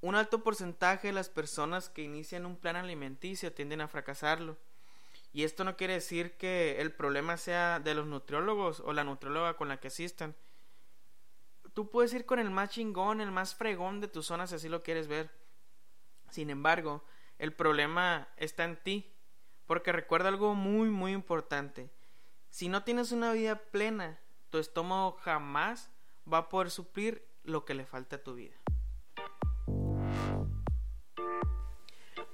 un alto porcentaje de las personas que inician un plan alimenticio tienden a fracasarlo. Y esto no quiere decir que el problema sea de los nutriólogos o la nutrióloga con la que asistan. Tú puedes ir con el más chingón, el más fregón de tu zona si así lo quieres ver. Sin embargo, el problema está en ti. Porque recuerda algo muy, muy importante. Si no tienes una vida plena, tu estómago jamás va a poder suplir lo que le falta a tu vida.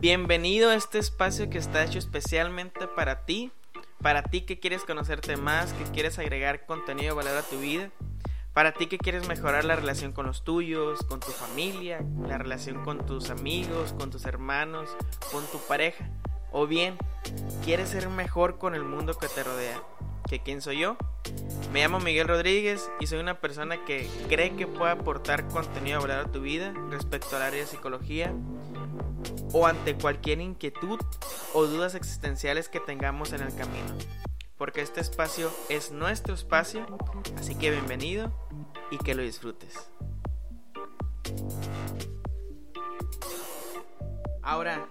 Bienvenido a este espacio que está hecho especialmente para ti, para ti que quieres conocerte más, que quieres agregar contenido de valor a tu vida, para ti que quieres mejorar la relación con los tuyos, con tu familia, la relación con tus amigos, con tus hermanos, con tu pareja, o bien quieres ser mejor con el mundo que te rodea. ¿Que quién soy yo? Me llamo Miguel Rodríguez y soy una persona que cree que puede aportar contenido valor a tu vida respecto al área de psicología o ante cualquier inquietud o dudas existenciales que tengamos en el camino. Porque este espacio es nuestro espacio, así que bienvenido y que lo disfrutes. Ahora,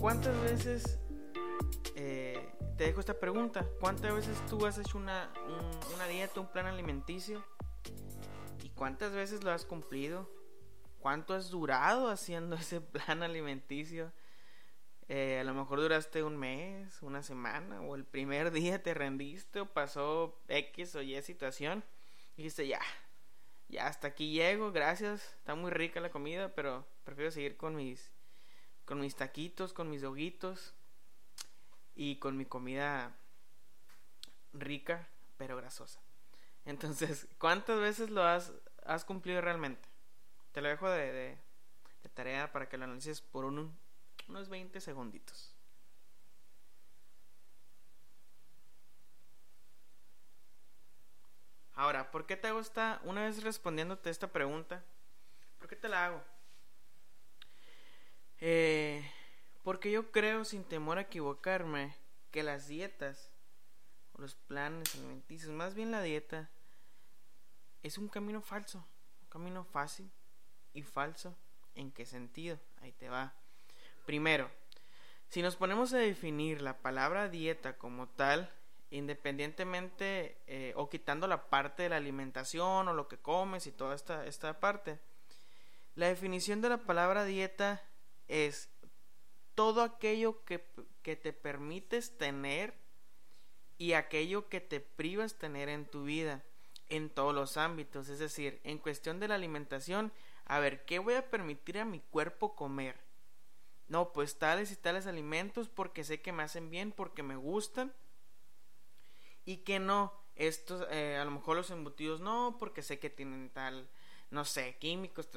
¿cuántas veces te dejo esta pregunta? ¿Cuántas veces tú has hecho una, una dieta, un plan alimenticio? ¿Y cuántas veces lo has cumplido? cuánto has durado haciendo ese plan alimenticio. Eh, a lo mejor duraste un mes, una semana, o el primer día te rendiste, o pasó X o Y situación, y dijiste, ya, ya hasta aquí llego, gracias, está muy rica la comida, pero prefiero seguir con mis, con mis taquitos, con mis doguitos, y con mi comida rica, pero grasosa. Entonces, ¿cuántas veces lo has, cumplido realmente? Te lo dejo de, tarea para que lo analices por unos 20 segunditos. Ahora, ¿por qué te hago esta, una vez respondiéndote esta pregunta, ¿por qué te la hago? Eh, porque yo creo, sin temor a equivocarme, que las dietas, o los planes alimenticios, más bien la dieta, es un camino falso, un camino fácil, y falso. ¿En qué sentido? Ahí te va. Primero, si nos ponemos a definir la palabra dieta como tal, independientemente eh, o quitando la parte de la alimentación o lo que comes y toda esta, esta parte, la definición de la palabra dieta es todo aquello que, que te permites tener y aquello que te privas tener en tu vida en todos los ámbitos, es decir, en cuestión de la alimentación a ver, ¿qué voy a permitir a mi cuerpo comer? No, pues tales y tales alimentos porque sé que me hacen bien, porque me gustan. Y que no, estos, eh, a lo mejor los embutidos no, porque sé que tienen tal, no sé, químicos,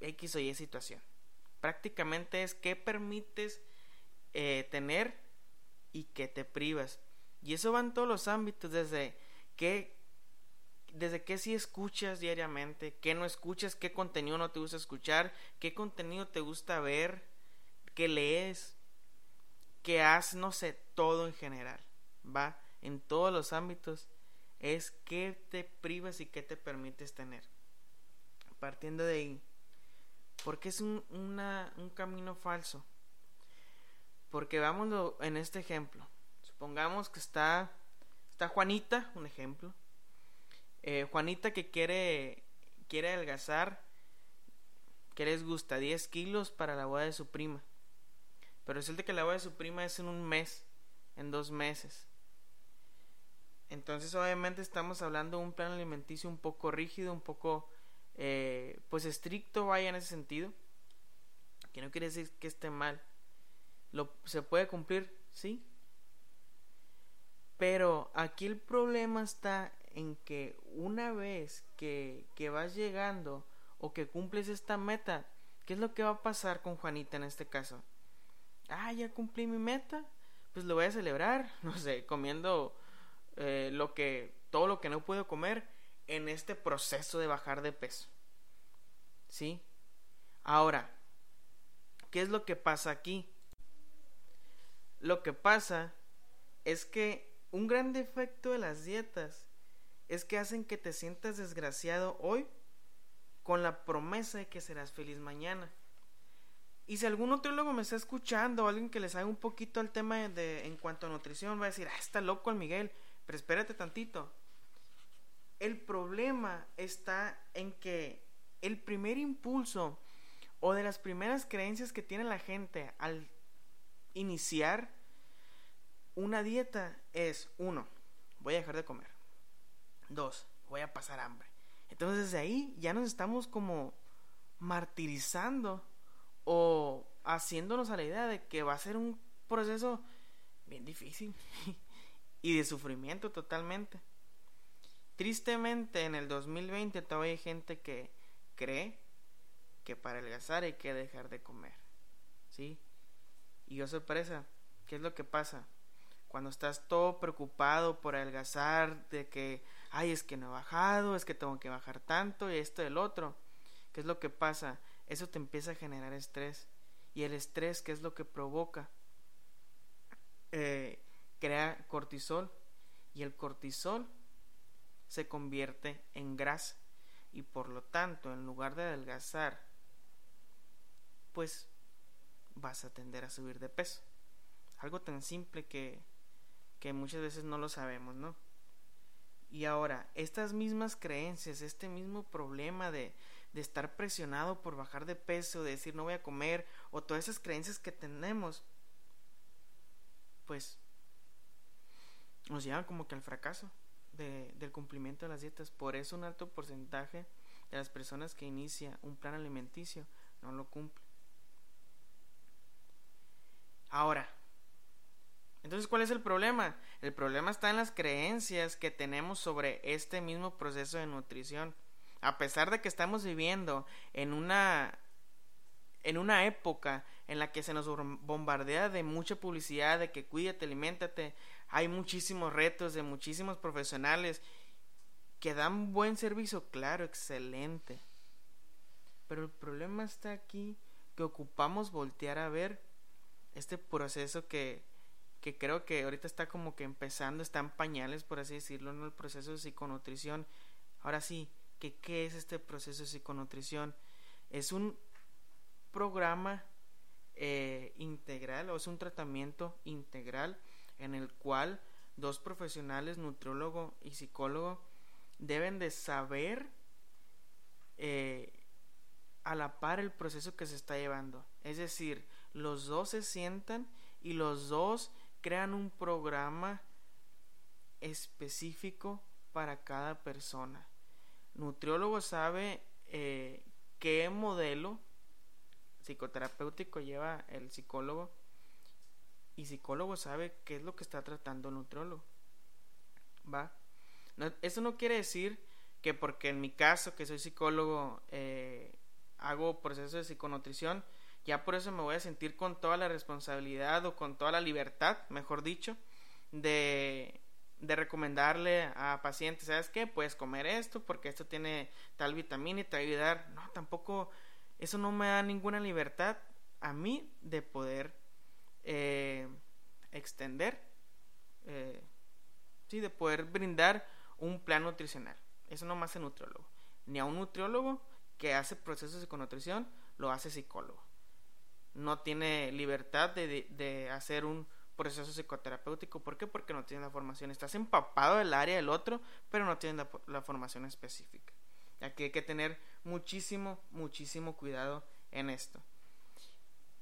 X o Y situación. Prácticamente es qué permites eh, tener y qué te privas. Y eso va en todos los ámbitos, desde qué, desde qué sí escuchas diariamente, qué no escuchas, qué contenido no te gusta escuchar, qué contenido te gusta ver, qué lees, qué haces, no sé, todo en general, va en todos los ámbitos, es qué te privas y qué te permites tener. Partiendo de ahí, porque es un, un camino falso. Porque vámonos en este ejemplo. Supongamos que está, está Juanita, un ejemplo, eh, Juanita que quiere, quiere adelgazar, que les gusta 10 kilos para la boda de su prima. Pero resulta que la boda de su prima es en un mes, en dos meses. Entonces obviamente estamos hablando de un plan alimenticio un poco rígido, un poco eh, pues estricto vaya en ese sentido. Que no quiere decir que esté mal. Lo, ¿Se puede cumplir? Sí. Pero aquí el problema está en que una vez que, que vas llegando o que cumples esta meta, ¿qué es lo que va a pasar con Juanita en este caso? Ah, ya cumplí mi meta, pues lo voy a celebrar, no sé, comiendo eh, lo que, todo lo que no puedo comer en este proceso de bajar de peso. ¿Sí? Ahora, ¿qué es lo que pasa aquí? Lo que pasa es que un gran defecto de las dietas es que hacen que te sientas desgraciado hoy con la promesa de que serás feliz mañana. Y si algún nutriólogo me está escuchando, o alguien que le sabe un poquito al tema de, en cuanto a nutrición, va a decir, ah, está loco el Miguel, pero espérate tantito. El problema está en que el primer impulso o de las primeras creencias que tiene la gente al iniciar una dieta es, uno, voy a dejar de comer. Dos, voy a pasar hambre. Entonces desde ahí ya nos estamos como martirizando o haciéndonos a la idea de que va a ser un proceso bien difícil y de sufrimiento totalmente. Tristemente en el 2020 todavía hay gente que cree que para adelgazar hay que dejar de comer. ¿Sí? Y yo sorpresa, ¿qué es lo que pasa? Cuando estás todo preocupado por adelgazar, de que, ay, es que no he bajado, es que tengo que bajar tanto y esto y el otro. ¿Qué es lo que pasa? Eso te empieza a generar estrés. Y el estrés, ¿qué es lo que provoca? Eh, crea cortisol. Y el cortisol se convierte en grasa. Y por lo tanto, en lugar de adelgazar, pues vas a tender a subir de peso. Algo tan simple que, que muchas veces no lo sabemos, ¿no? Y ahora, estas mismas creencias, este mismo problema de, de estar presionado por bajar de peso, de decir no voy a comer, o todas esas creencias que tenemos, pues nos llevan como que al fracaso de, del cumplimiento de las dietas. Por eso un alto porcentaje de las personas que inicia un plan alimenticio no lo cumple. Ahora, entonces, ¿cuál es el problema? El problema está en las creencias que tenemos sobre este mismo proceso de nutrición. A pesar de que estamos viviendo en una en una época en la que se nos bombardea de mucha publicidad, de que cuídate, aliméntate, hay muchísimos retos de muchísimos profesionales que dan buen servicio, claro, excelente. Pero el problema está aquí que ocupamos voltear a ver este proceso que, que creo que ahorita está como que empezando, está en pañales, por así decirlo, en el proceso de psiconutrición. Ahora sí, ¿qué, ¿qué es este proceso de psiconutrición? Es un programa eh, integral o es un tratamiento integral en el cual dos profesionales, nutriólogo y psicólogo, deben de saber eh, a la par el proceso que se está llevando. Es decir, los dos se sientan y los dos crean un programa específico para cada persona. Nutriólogo sabe eh, qué modelo psicoterapéutico lleva el psicólogo y psicólogo sabe qué es lo que está tratando el nutriólogo. ¿Va? eso no quiere decir que porque en mi caso, que soy psicólogo, eh, hago procesos de psiconutrición, ya por eso me voy a sentir con toda la responsabilidad o con toda la libertad, mejor dicho, de, de recomendarle a pacientes, ¿sabes qué? Puedes comer esto porque esto tiene tal vitamina y te va a ayudar. No, tampoco, eso no me da ninguna libertad a mí de poder eh, extender, eh, sí, de poder brindar un plan nutricional. Eso no más hace nutriólogo. Ni a un nutriólogo que hace procesos de psiconutrición lo hace psicólogo. No tiene libertad de, de, hacer un proceso psicoterapéutico. ¿Por qué? Porque no tiene la formación. Estás empapado del área del otro, pero no tiene la, la formación específica. Aquí hay que tener muchísimo, muchísimo cuidado en esto.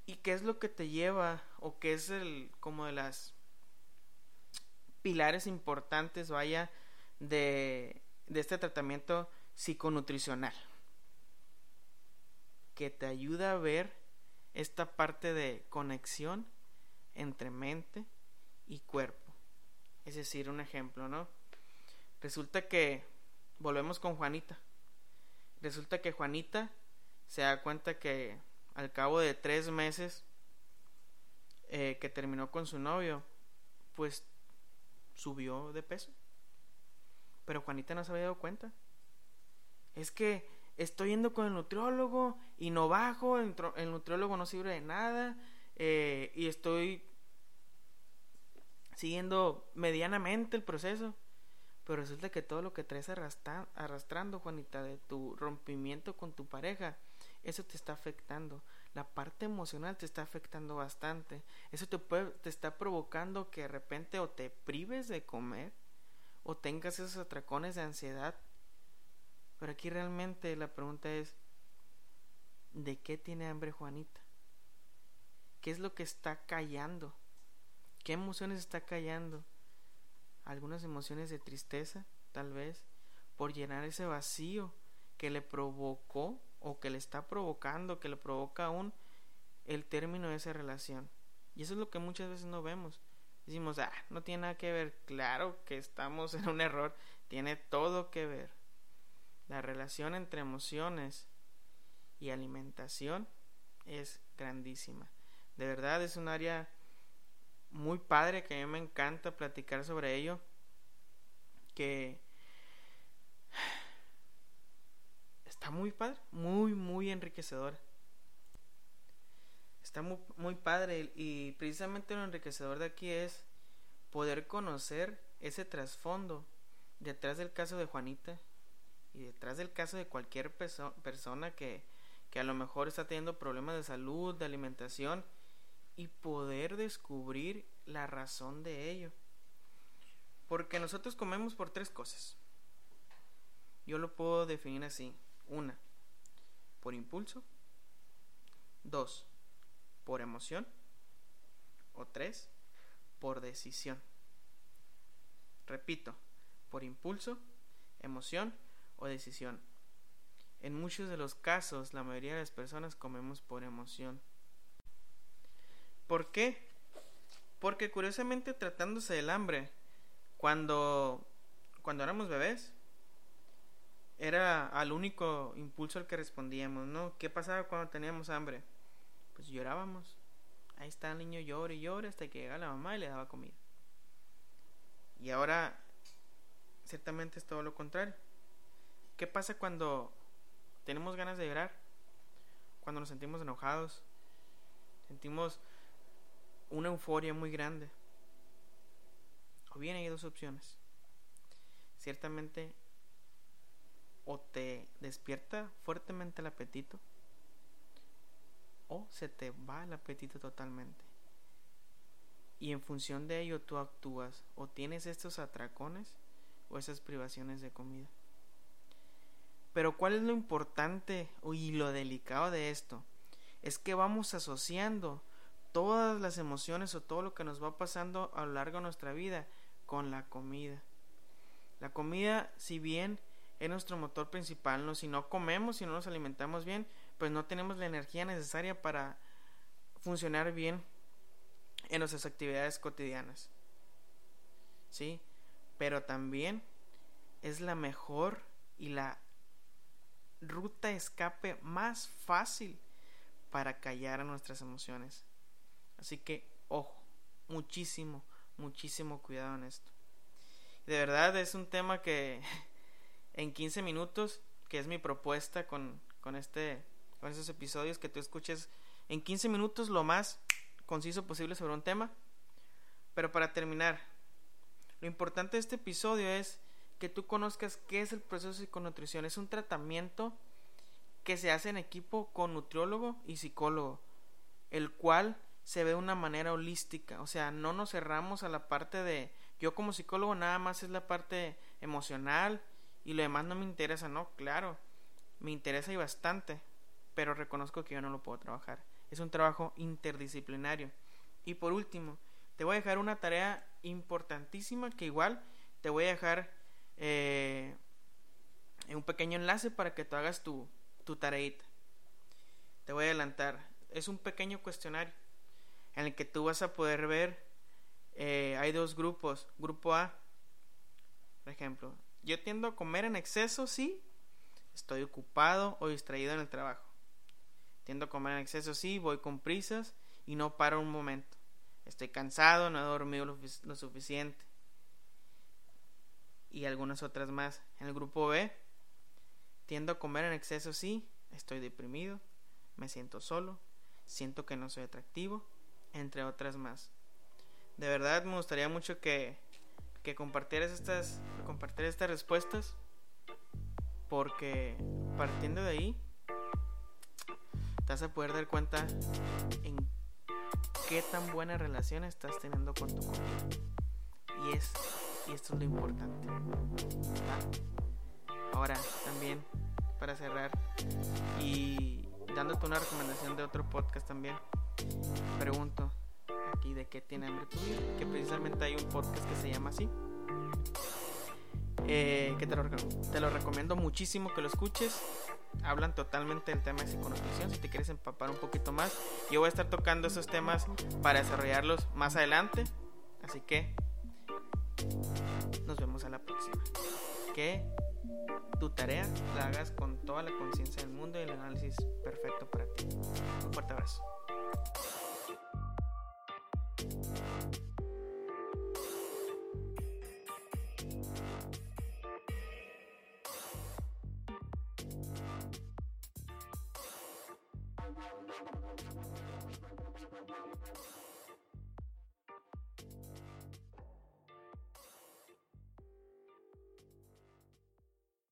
¿Y qué es lo que te lleva o qué es el como de las pilares importantes, vaya, de, de este tratamiento psiconutricional? Que te ayuda a ver esta parte de conexión entre mente y cuerpo. Es decir, un ejemplo, ¿no? Resulta que volvemos con Juanita. Resulta que Juanita se da cuenta que al cabo de tres meses eh, que terminó con su novio, pues subió de peso. Pero Juanita no se había dado cuenta. Es que estoy yendo con el nutriólogo y no bajo, el, nutriólogo no sirve de nada eh, y estoy siguiendo medianamente el proceso. Pero resulta que todo lo que traes arrastrando, Juanita, de tu rompimiento con tu pareja, eso te está afectando. La parte emocional te está afectando bastante. Eso te, puede, te está provocando que de repente o te prives de comer o tengas esos atracones de ansiedad. Pero aquí realmente la pregunta es, ¿de qué tiene hambre Juanita? ¿Qué es lo que está callando? ¿Qué emociones está callando? Algunas emociones de tristeza, tal vez, por llenar ese vacío que le provocó o que le está provocando, que le provoca aún el término de esa relación. Y eso es lo que muchas veces no vemos. Decimos, ah, no tiene nada que ver. Claro que estamos en un error. Tiene todo que ver. La relación entre emociones y alimentación es grandísima. De verdad es un área muy padre que a mí me encanta platicar sobre ello. Que está muy padre, muy, muy enriquecedor. Está muy, muy padre y precisamente lo enriquecedor de aquí es poder conocer ese trasfondo detrás del caso de Juanita y detrás del caso de cualquier persona que, que a lo mejor está teniendo problemas de salud, de alimentación y poder descubrir la razón de ello. Porque nosotros comemos por tres cosas. Yo lo puedo definir así. Una, por impulso. Dos, por emoción. O tres, por decisión. Repito, por impulso, emoción o decisión. En muchos de los casos, la mayoría de las personas comemos por emoción. ¿Por qué? Porque curiosamente tratándose del hambre, cuando, cuando éramos bebés, era al único impulso al que respondíamos, ¿no? ¿Qué pasaba cuando teníamos hambre? Pues llorábamos. Ahí está el niño llora y llora hasta que llega la mamá y le daba comida. Y ahora, ciertamente es todo lo contrario. ¿Qué pasa cuando tenemos ganas de llorar? Cuando nos sentimos enojados, sentimos una euforia muy grande. O bien hay dos opciones. Ciertamente o te despierta fuertemente el apetito o se te va el apetito totalmente. Y en función de ello tú actúas o tienes estos atracones o esas privaciones de comida. Pero ¿cuál es lo importante y lo delicado de esto? Es que vamos asociando todas las emociones o todo lo que nos va pasando a lo largo de nuestra vida con la comida. La comida, si bien es nuestro motor principal. Si no comemos, si no nos alimentamos bien, pues no tenemos la energía necesaria para funcionar bien en nuestras actividades cotidianas. ¿Sí? Pero también es la mejor y la ruta escape más fácil para callar a nuestras emociones. Así que, ojo, muchísimo, muchísimo cuidado en esto. De verdad es un tema que en 15 minutos, que es mi propuesta con, con, este, con estos episodios, que tú escuches en 15 minutos lo más conciso posible sobre un tema. Pero para terminar, lo importante de este episodio es que tú conozcas qué es el proceso de psiconutrición. Es un tratamiento que se hace en equipo con nutriólogo y psicólogo, el cual se ve de una manera holística. O sea, no nos cerramos a la parte de yo como psicólogo nada más es la parte emocional y lo demás no me interesa, no, claro, me interesa y bastante, pero reconozco que yo no lo puedo trabajar. Es un trabajo interdisciplinario. Y por último, te voy a dejar una tarea importantísima que igual te voy a dejar eh, un pequeño enlace para que tú hagas tu, tu tareita. Te voy a adelantar. Es un pequeño cuestionario en el que tú vas a poder ver, eh, hay dos grupos. Grupo A, por ejemplo, yo tiendo a comer en exceso si estoy ocupado o distraído en el trabajo. Tiendo a comer en exceso si voy con prisas y no paro un momento. Estoy cansado, no he dormido lo, suficiente. Y algunas otras más. En el grupo B, tiendo a comer en exceso si estoy deprimido, me siento solo, siento que no soy atractivo, entre otras más. De verdad me gustaría mucho que que compartieras estas, compartir estas respuestas, porque partiendo de ahí, te vas a poder dar cuenta en qué tan buena relación estás teniendo con tu comida. Y, es, y esto es lo importante. Ahora, también, para cerrar, y dándote una recomendación de otro podcast también, pregunto aquí de qué tiene hambre tu que precisamente hay un podcast que se llama así. Eh, que te lo, te lo recomiendo muchísimo que lo escuches hablan totalmente del tema de psiconutrición. Si te quieres empapar un poquito más, yo voy a estar tocando esos temas para desarrollarlos más adelante. Así que nos vemos a la próxima. Que tu tarea la hagas con toda la conciencia del mundo y el análisis perfecto para ti. Un fuerte abrazo.